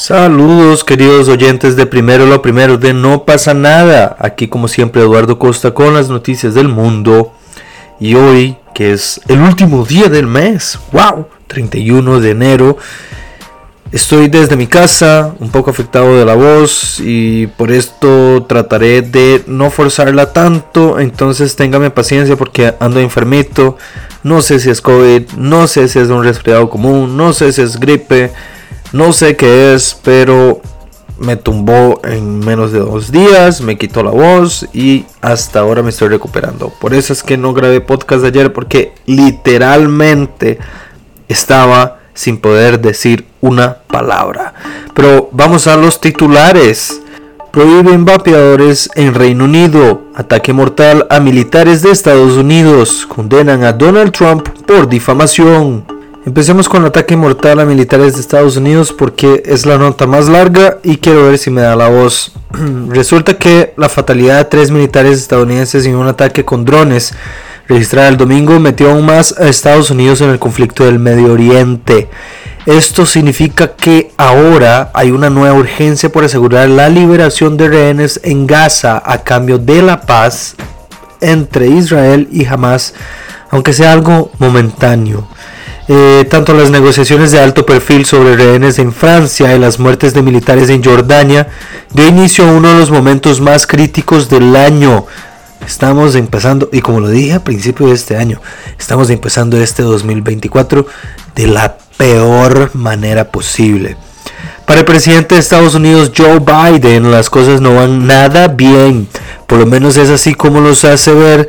Saludos queridos oyentes de Primero lo Primero de No pasa nada. Aquí como siempre Eduardo Costa con las noticias del mundo. Y hoy, que es el último día del mes, wow, 31 de enero, estoy desde mi casa, un poco afectado de la voz y por esto trataré de no forzarla tanto. Entonces téngame paciencia porque ando enfermito. No sé si es COVID, no sé si es un resfriado común, no sé si es gripe. No sé qué es, pero me tumbó en menos de dos días, me quitó la voz y hasta ahora me estoy recuperando. Por eso es que no grabé podcast ayer porque literalmente estaba sin poder decir una palabra. Pero vamos a los titulares. Prohíben vapeadores en Reino Unido. Ataque mortal a militares de Estados Unidos. Condenan a Donald Trump por difamación. Empecemos con el ataque mortal a militares de Estados Unidos porque es la nota más larga y quiero ver si me da la voz. Resulta que la fatalidad de tres militares estadounidenses en un ataque con drones registrada el domingo metió aún más a Estados Unidos en el conflicto del Medio Oriente. Esto significa que ahora hay una nueva urgencia por asegurar la liberación de rehenes en Gaza a cambio de la paz entre Israel y Hamas, aunque sea algo momentáneo. Eh, tanto las negociaciones de alto perfil sobre rehenes en Francia y las muertes de militares en Jordania dio inicio a uno de los momentos más críticos del año. Estamos empezando, y como lo dije a principio de este año, estamos empezando este 2024 de la peor manera posible. Para el presidente de Estados Unidos, Joe Biden, las cosas no van nada bien. Por lo menos es así como los hace ver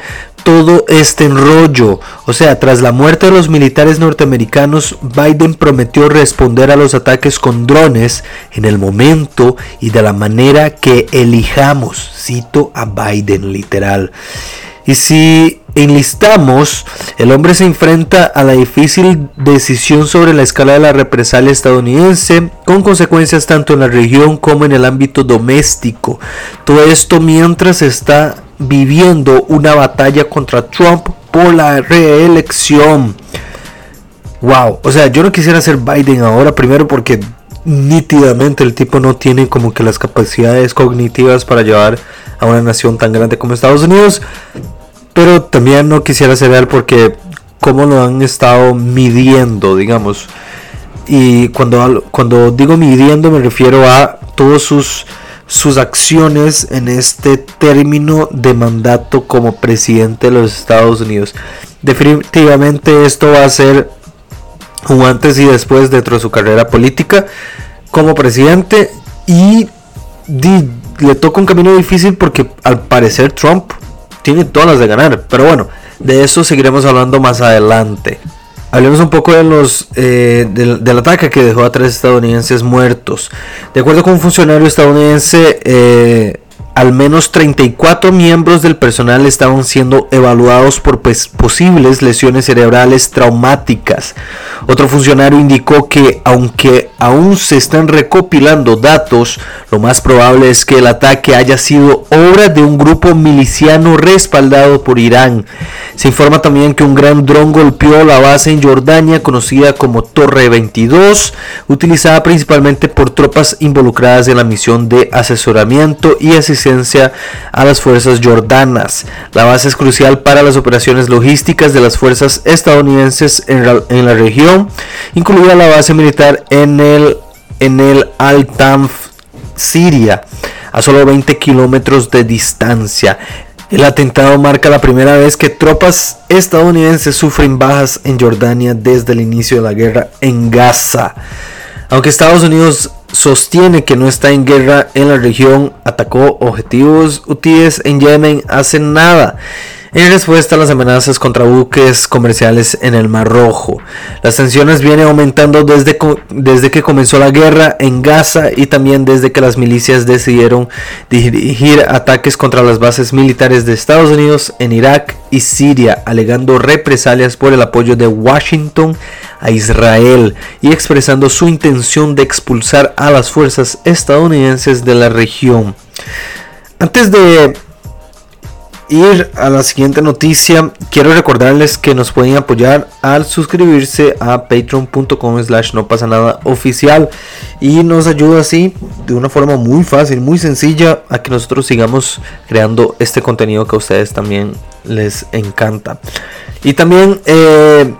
todo este enrollo. O sea, tras la muerte de los militares norteamericanos, Biden prometió responder a los ataques con drones en el momento y de la manera que elijamos. Cito a Biden literal. Y si enlistamos, el hombre se enfrenta a la difícil decisión sobre la escala de la represalia estadounidense, con consecuencias tanto en la región como en el ámbito doméstico. Todo esto mientras está viviendo una batalla contra Trump por la reelección. Wow, o sea, yo no quisiera ser Biden ahora, primero porque nítidamente el tipo no tiene como que las capacidades cognitivas para llevar a una nación tan grande como Estados Unidos. Pero también no quisiera ser él porque como lo han estado midiendo, digamos. Y cuando, cuando digo midiendo me refiero a todos sus sus acciones en este término de mandato como presidente de los Estados Unidos. Definitivamente esto va a ser un antes y después dentro de su carrera política como presidente y le toca un camino difícil porque al parecer Trump tiene todas las de ganar. Pero bueno, de eso seguiremos hablando más adelante. Hablemos un poco de los, eh, del, ataque que dejó a tres estadounidenses muertos. De acuerdo con un funcionario estadounidense, eh, al menos 34 miembros del personal estaban siendo evaluados por pues, posibles lesiones cerebrales traumáticas. Otro funcionario indicó que aunque aún se están recopilando datos, lo más probable es que el ataque haya sido obra de un grupo miliciano respaldado por Irán. Se informa también que un gran dron golpeó la base en Jordania conocida como Torre 22, utilizada principalmente por tropas involucradas en la misión de asesoramiento y asistencia a las fuerzas jordanas. La base es crucial para las operaciones logísticas de las fuerzas estadounidenses en la, región, incluida la base militar en el, en el Al-Tanf, Siria, a solo 20 kilómetros de distancia. El atentado marca la primera vez que tropas estadounidenses sufren bajas en Jordania desde el inicio de la guerra en Gaza. Aunque Estados Unidos sostiene que no está en guerra en la región, atacó objetivos UTIs en Yemen hace nada en respuesta a las amenazas contra buques comerciales en el Mar Rojo. Las tensiones vienen aumentando desde, desde que comenzó la guerra en Gaza y también desde que las milicias decidieron dirigir ataques contra las bases militares de Estados Unidos en Irak y Siria, alegando represalias por el apoyo de Washington a Israel y expresando su intención de expulsar a las fuerzas estadounidenses de la región. Antes de ir a la siguiente noticia, quiero recordarles que nos pueden apoyar al suscribirse a patreon.com slash no pasa nada oficial y nos ayuda así de una forma muy fácil, muy sencilla a que nosotros sigamos creando este contenido que a ustedes también les encanta. Y también... Eh,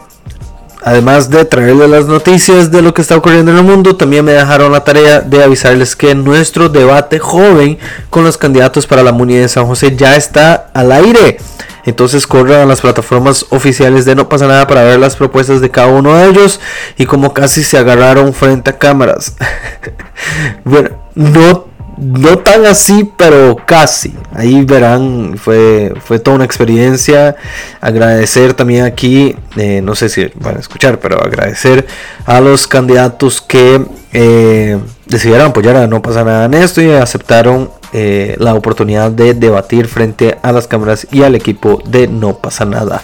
Además de traerles las noticias de lo que está ocurriendo en el mundo, también me dejaron la tarea de avisarles que nuestro debate joven con los candidatos para la Muni de San José ya está al aire. Entonces corran a las plataformas oficiales de No pasa nada para ver las propuestas de cada uno de ellos y como casi se agarraron frente a cámaras. bueno, no no tan así, pero casi. Ahí verán, fue, fue toda una experiencia. Agradecer también aquí, eh, no sé si van a escuchar, pero agradecer a los candidatos que eh, decidieron apoyar a No pasa nada en esto y aceptaron eh, la oportunidad de debatir frente a las cámaras y al equipo de No pasa nada.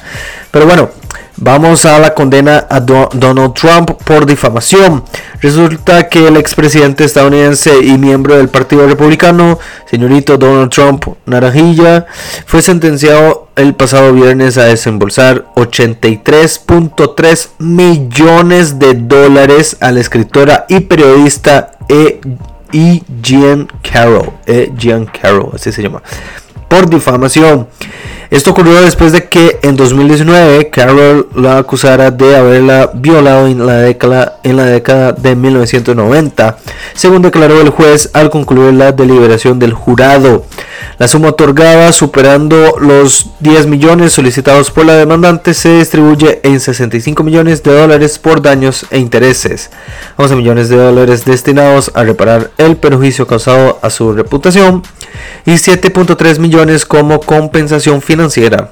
Pero bueno, Vamos a la condena a Donald Trump por difamación. Resulta que el expresidente estadounidense y miembro del Partido Republicano, señorito Donald Trump Naranjilla, fue sentenciado el pasado viernes a desembolsar 83.3 millones de dólares a la escritora y periodista E. e. Jean Carroll. E. Jean Carroll, así se llama. Por difamación. Esto ocurrió después de que en 2019 Carol la acusara de haberla violado en la década, en la década de 1990, según declaró el juez al concluir la deliberación del jurado. La suma otorgada, superando los 10 millones solicitados por la demandante, se distribuye en 65 millones de dólares por daños e intereses, 11 millones de dólares destinados a reparar el perjuicio causado a su reputación y 7.3 millones como compensación financiera.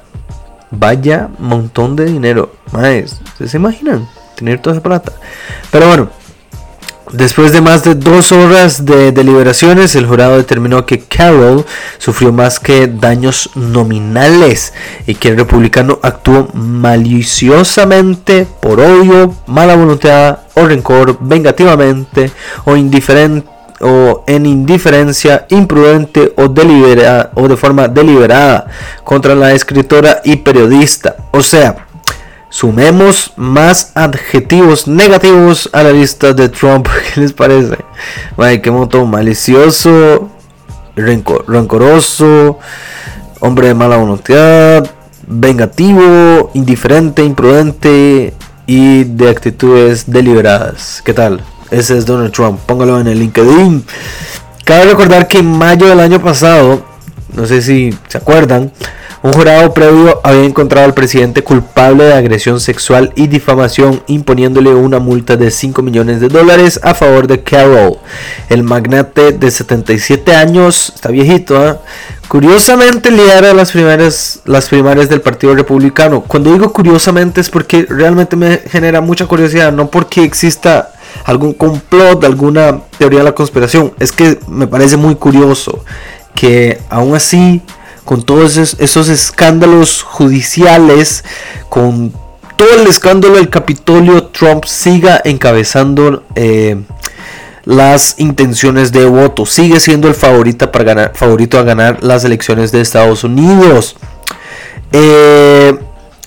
Vaya montón de dinero. Más, se imaginan? Tener toda esa plata. Pero bueno, Después de más de dos horas de deliberaciones, el jurado determinó que Carroll sufrió más que daños nominales y que el republicano actuó maliciosamente por odio, mala voluntad o rencor, vengativamente o indiferente o en indiferencia imprudente o, deliberada, o de forma deliberada contra la escritora y periodista. O sea, Sumemos más adjetivos negativos a la lista de Trump. ¿Qué les parece? Ay, qué moto malicioso, rencoroso, hombre de mala voluntad, vengativo, indiferente, imprudente y de actitudes deliberadas. ¿Qué tal? Ese es Donald Trump. Póngalo en el LinkedIn. Cabe recordar que en mayo del año pasado, no sé si se acuerdan, un jurado previo había encontrado al presidente culpable de agresión sexual y difamación, imponiéndole una multa de 5 millones de dólares a favor de Carroll. El magnate de 77 años, está viejito, ¿eh? curiosamente lidera las primeras las primarias del Partido Republicano. Cuando digo curiosamente es porque realmente me genera mucha curiosidad, no porque exista algún complot, alguna teoría de la conspiración. Es que me parece muy curioso que aún así con todos esos, escándalos judiciales, con todo el escándalo del Capitolio, Trump siga encabezando eh, las intenciones de voto. Sigue siendo el favorito, para ganar, favorito a ganar las elecciones de Estados Unidos. Eh,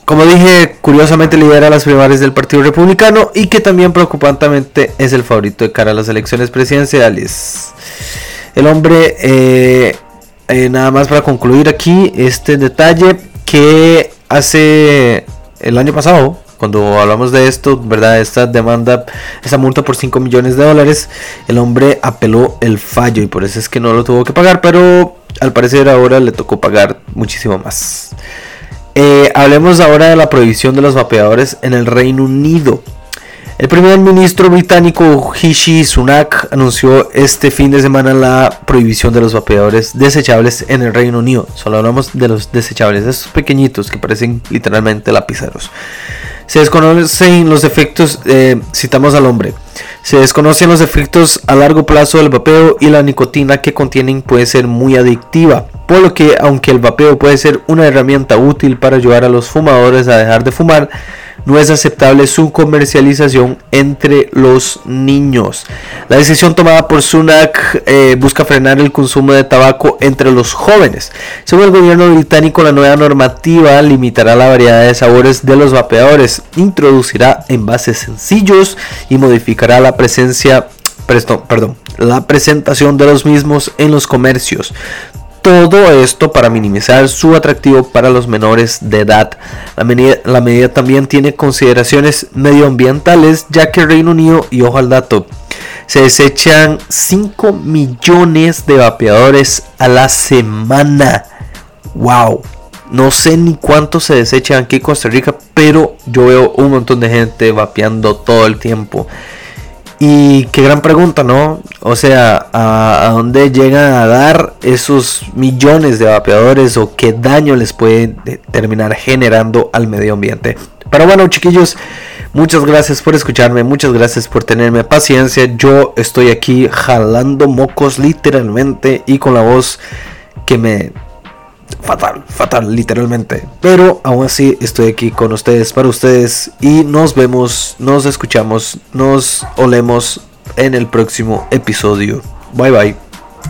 como dije, curiosamente lidera las primarias del Partido Republicano y que también preocupantemente es el favorito de cara a las elecciones presidenciales. El hombre eh, eh, nada más para concluir aquí este detalle que hace el año pasado, cuando hablamos de esto, ¿verdad? Esta demanda, esa multa por 5 millones de dólares, el hombre apeló el fallo y por eso es que no lo tuvo que pagar, pero al parecer ahora le tocó pagar muchísimo más. Eh, hablemos ahora de la prohibición de los vapeadores en el Reino Unido. El primer ministro británico Hishi Sunak anunció este fin de semana la prohibición de los vapeadores desechables en el Reino Unido. Solo hablamos de los desechables, esos pequeñitos que parecen literalmente lapiceros. Se desconocen los efectos, eh, citamos al hombre, se desconocen los efectos a largo plazo del vapeo y la nicotina que contienen puede ser muy adictiva, por lo que aunque el vapeo puede ser una herramienta útil para ayudar a los fumadores a dejar de fumar, no es aceptable su comercialización entre los niños. La decisión tomada por Sunak eh, busca frenar el consumo de tabaco entre los jóvenes. Según el gobierno británico, la nueva normativa limitará la variedad de sabores de los vapeadores, introducirá envases sencillos y modificará la presencia perdón, la presentación de los mismos en los comercios. Todo esto para minimizar su atractivo para los menores de edad. La medida, también tiene consideraciones medioambientales ya que Reino Unido, y ojo al dato, se desechan 5 millones de vapeadores a la semana. ¡Wow! No sé ni cuánto se desechan aquí en Costa Rica, pero yo veo un montón de gente vapeando todo el tiempo. Y qué gran pregunta, ¿no? O sea, ¿a, dónde llegan a dar esos millones de vapeadores o qué daño les puede terminar generando al medio ambiente? Pero bueno, chiquillos, muchas gracias por escucharme, muchas gracias por tenerme paciencia. Yo estoy aquí jalando mocos literalmente y con la voz que me fatal, fatal, literalmente. Pero aún así estoy aquí con ustedes, para ustedes. Y nos vemos, nos escuchamos, nos olemos en el próximo episodio. Bye bye.